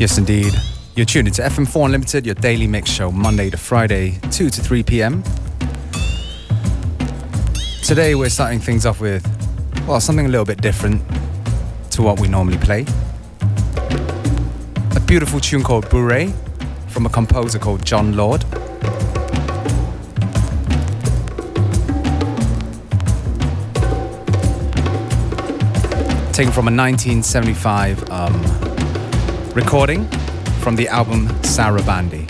Yes, indeed. You're tuned into FM4 Unlimited, your daily mix show, Monday to Friday, 2 to 3 p.m. Today, we're starting things off with, well, something a little bit different to what we normally play. A beautiful tune called Bourrée from a composer called Jon Lord. Taken from a 1975 um, recording from the album Sarabande.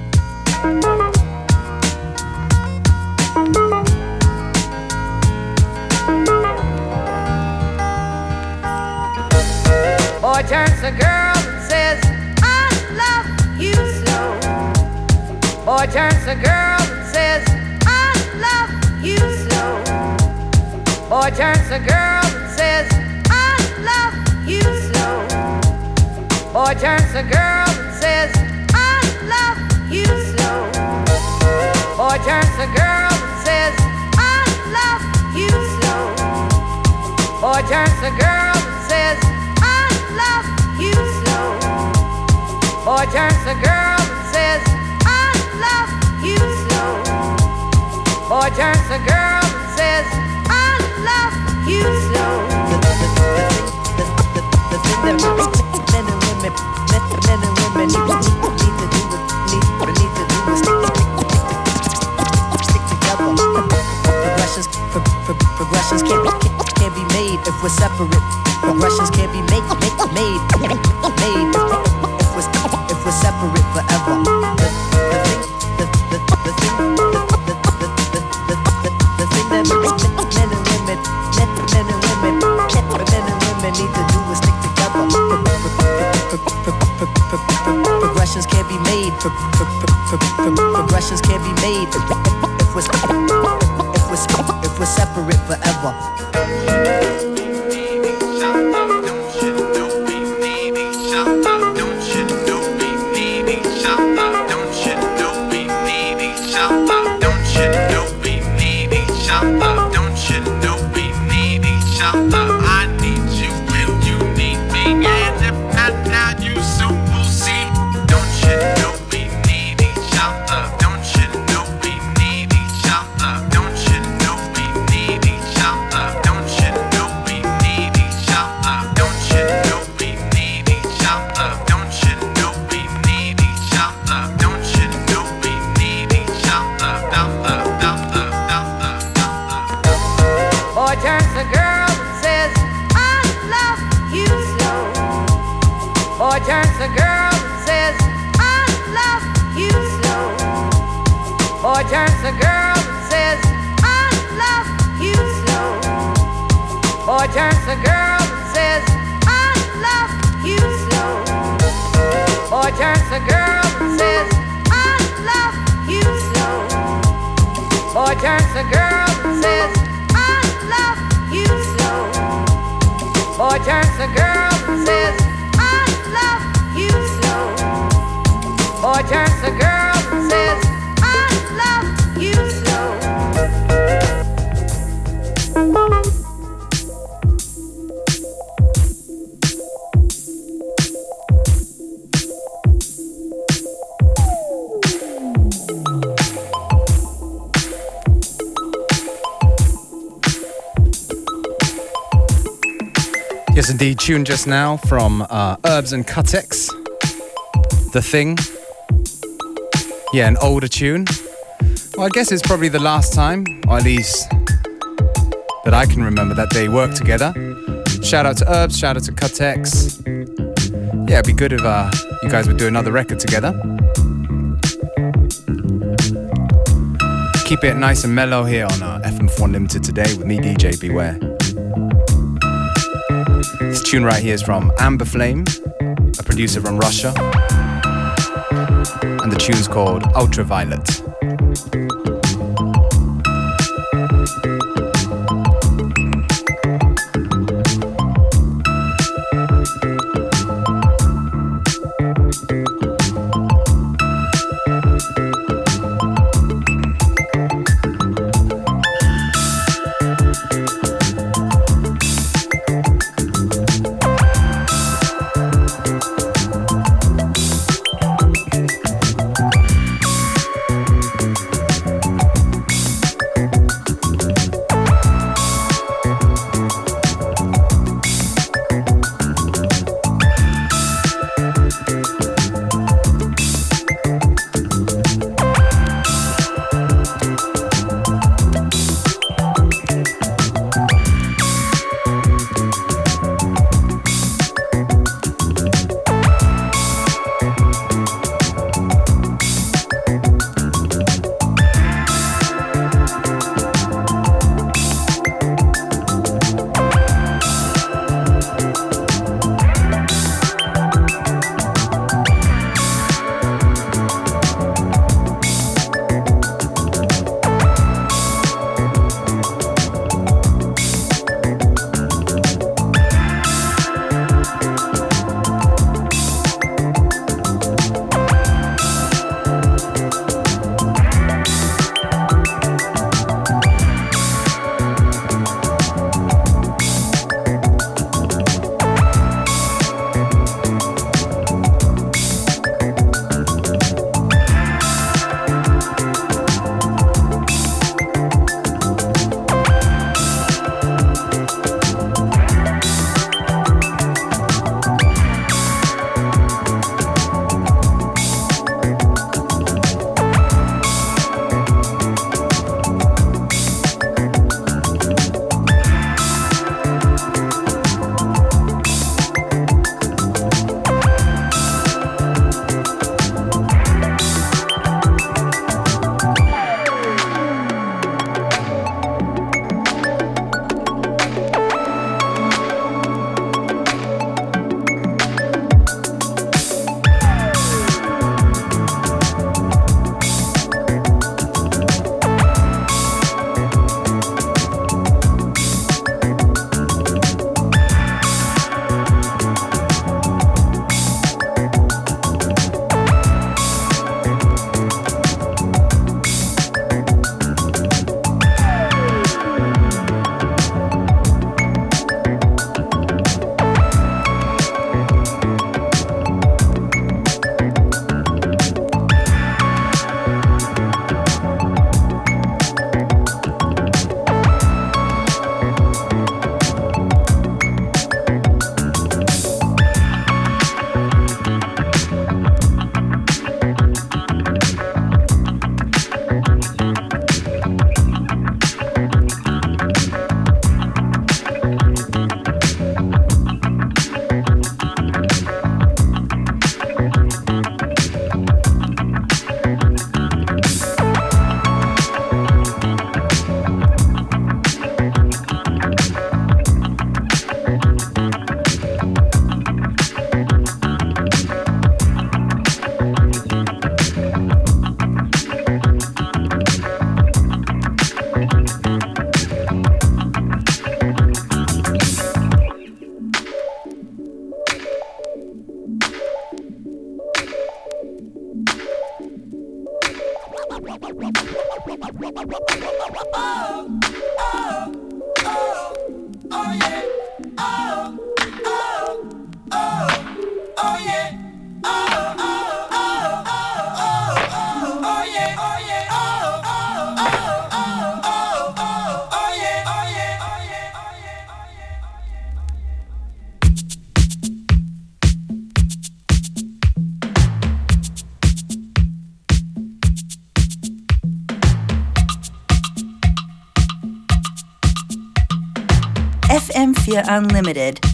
Boy turns to girl and says, I love you so. Boy turns to girl and says, I love you so. Boy turns to girl and says, I love you so. Boy turns to girl and says, I love you so. Boy turns to girl and says, I love you so. Women, men, men and women need, need to do is need, need to do is stick, together. Progressions, pro, pro, progressions can't, be made if we're separate. Progressions can't be made, made, made separate tune just now from uh, Herbs and Cutex. The Thing. Yeah, an older tune. Well, I guess it's probably the last time, or at least that I can remember, that they worked together. Shout out to Herbs, shout out to Cutex. Yeah, it'd be good if uh, you guys would do another record together. Keep it nice and mellow here on uh, FM4 Limited today with me, DJ Beware. Tune right here is from Amber Flame, a producer from Russia. And the tune's called Ultraviolet. Unlimited.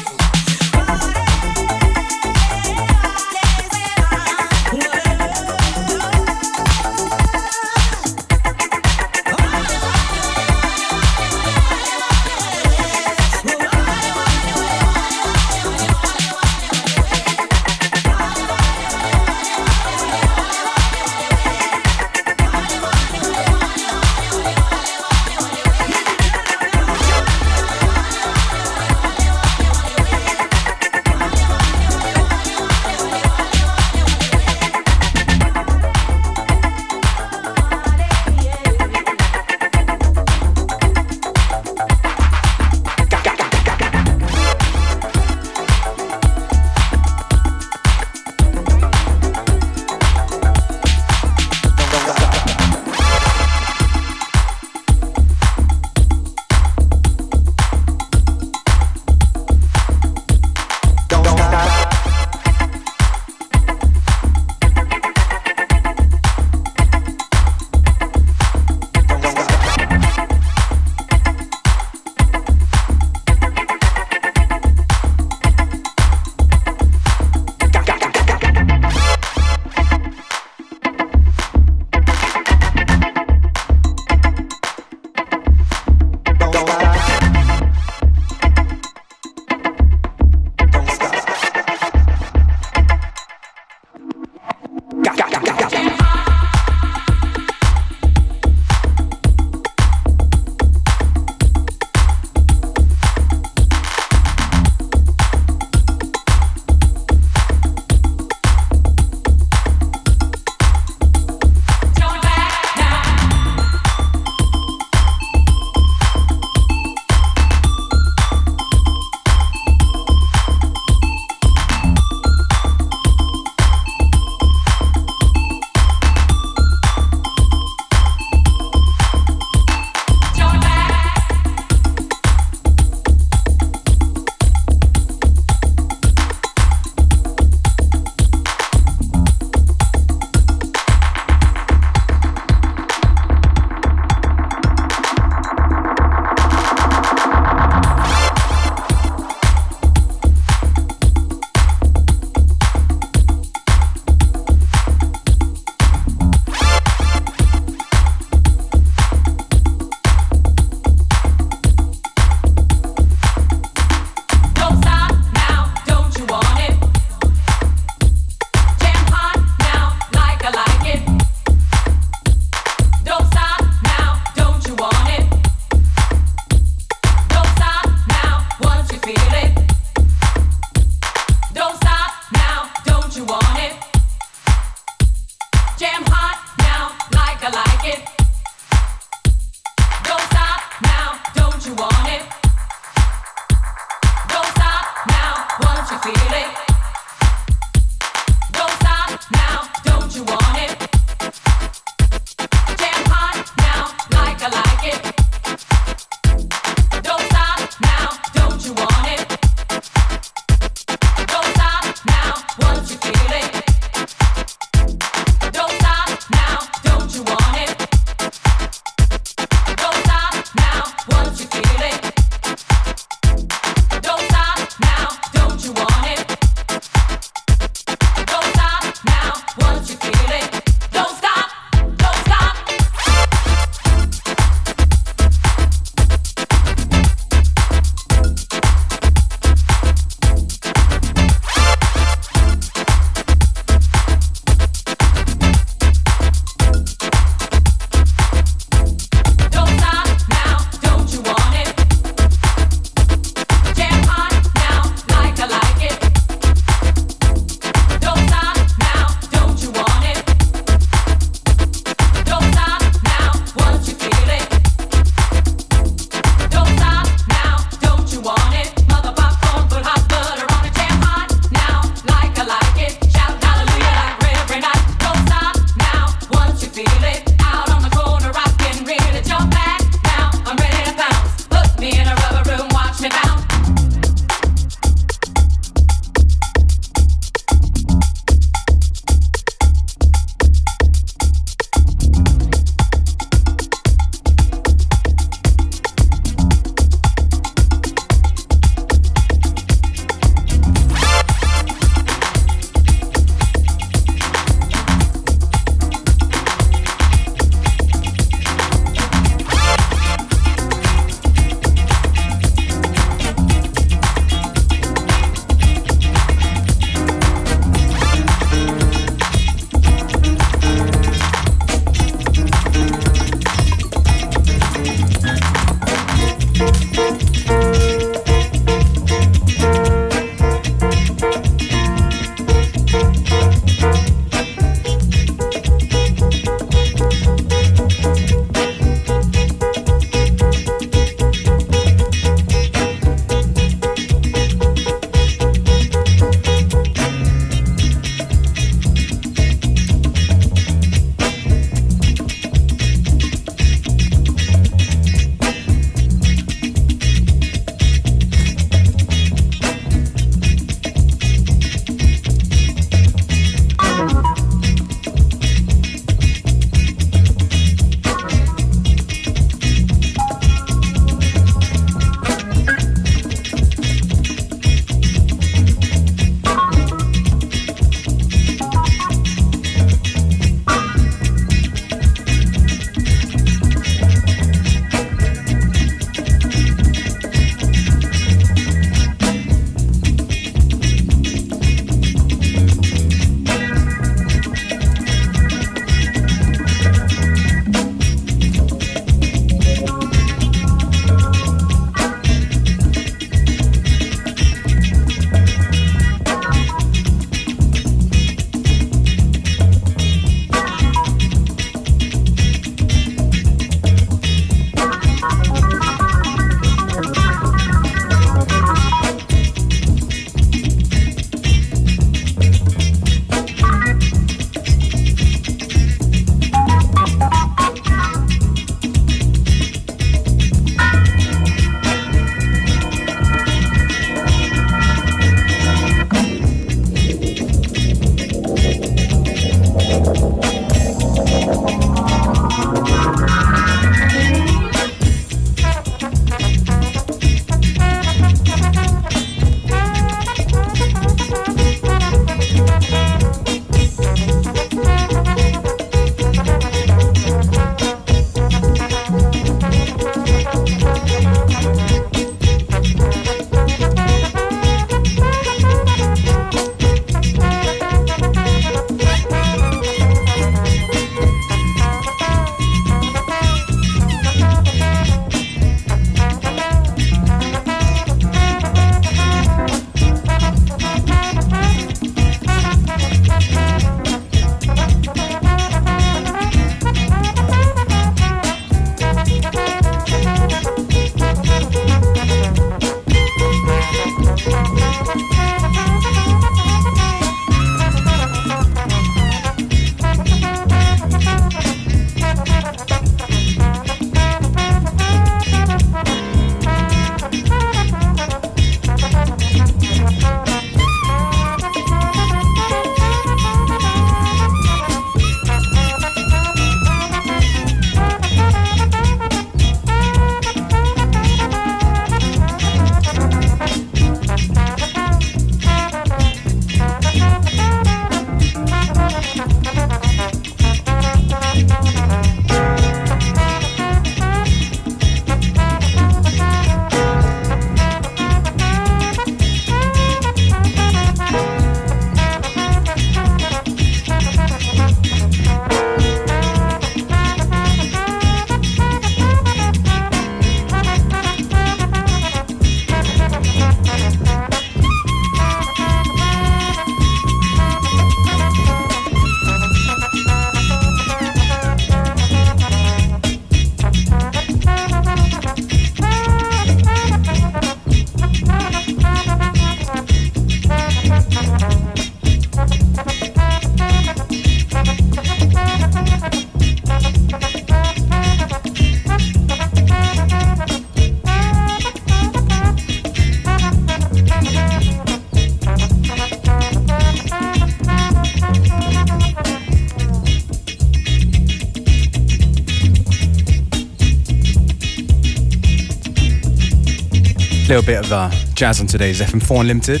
Little bit of uh, jazz on today's FM4 Unlimited.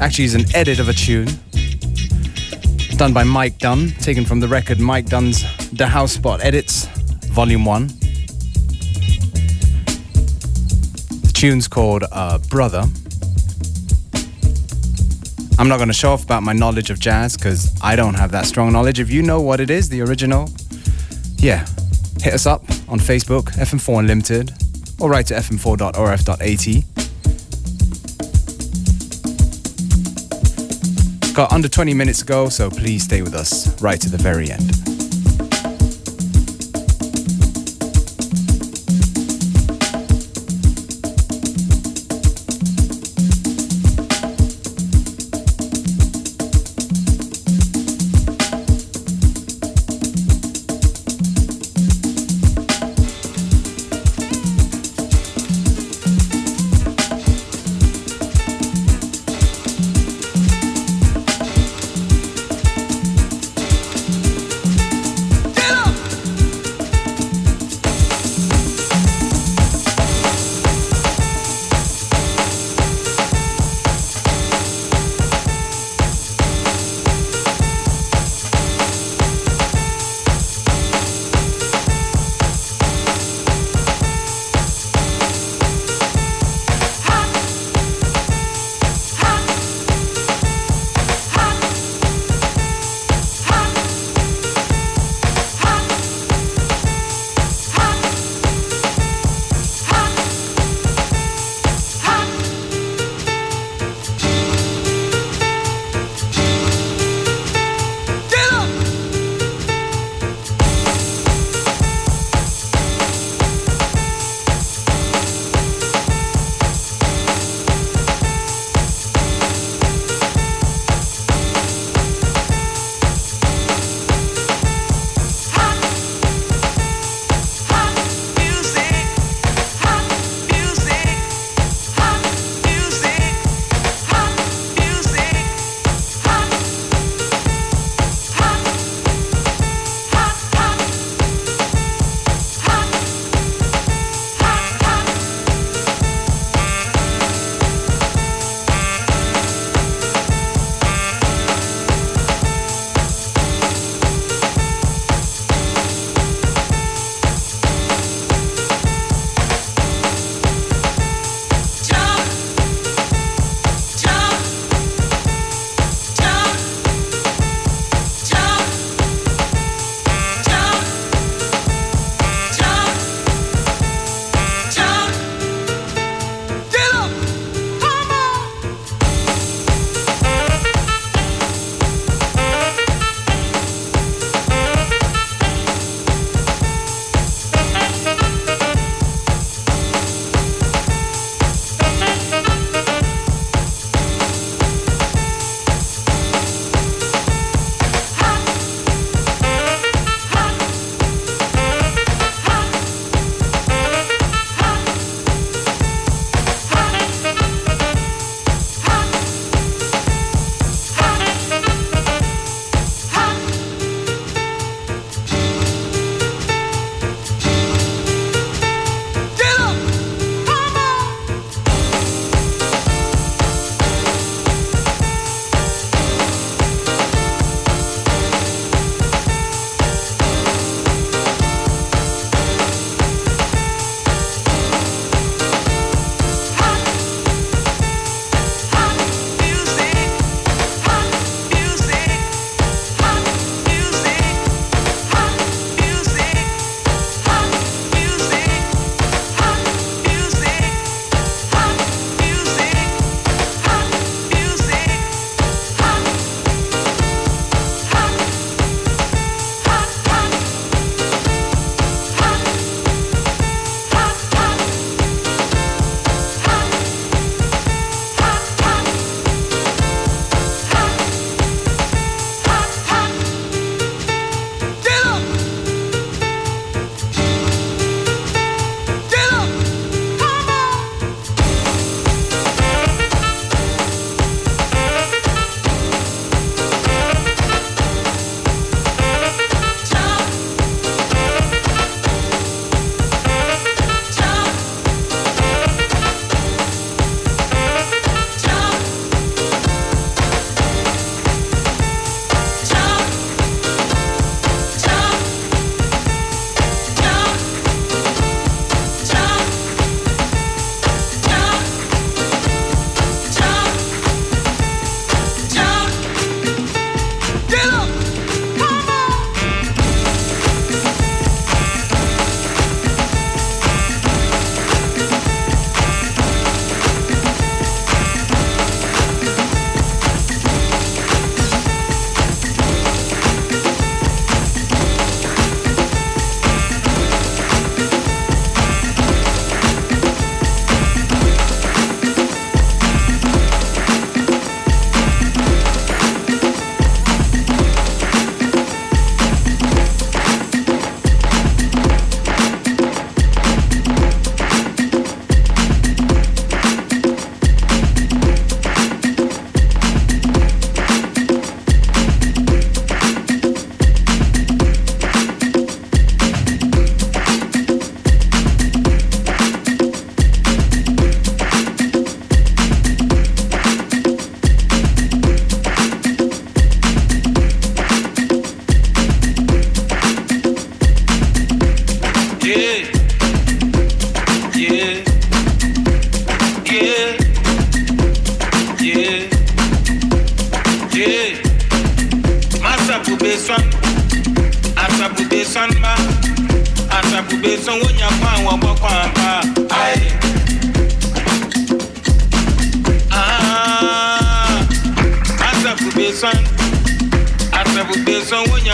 Actually, is an edit of a tune done by Mike Dunn, taken from the record Mike Dunn's The House Spot Edits, Volume 1. The tune's called uh, Brother. I'm not going to show off about my knowledge of jazz because I don't have that strong knowledge. If you know what it is, the original, yeah, hit us up on Facebook, FM4 Unlimited, or write to fm4.orf.at. Got under 20 minutes to go, so please stay with us right to the very end.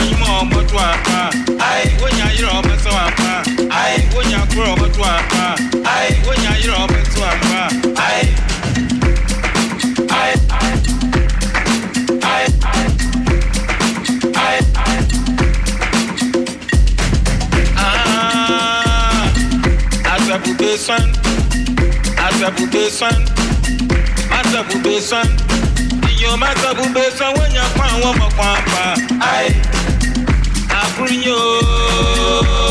anyum ọmọtọ apa wonya ayerɛ ɔbɛsɛw apa wonya koro ɔbɛtọ apa wonya ayerɛ ɔbɛtọ apa. Asabube son, Asabube son, Aye. Grigno.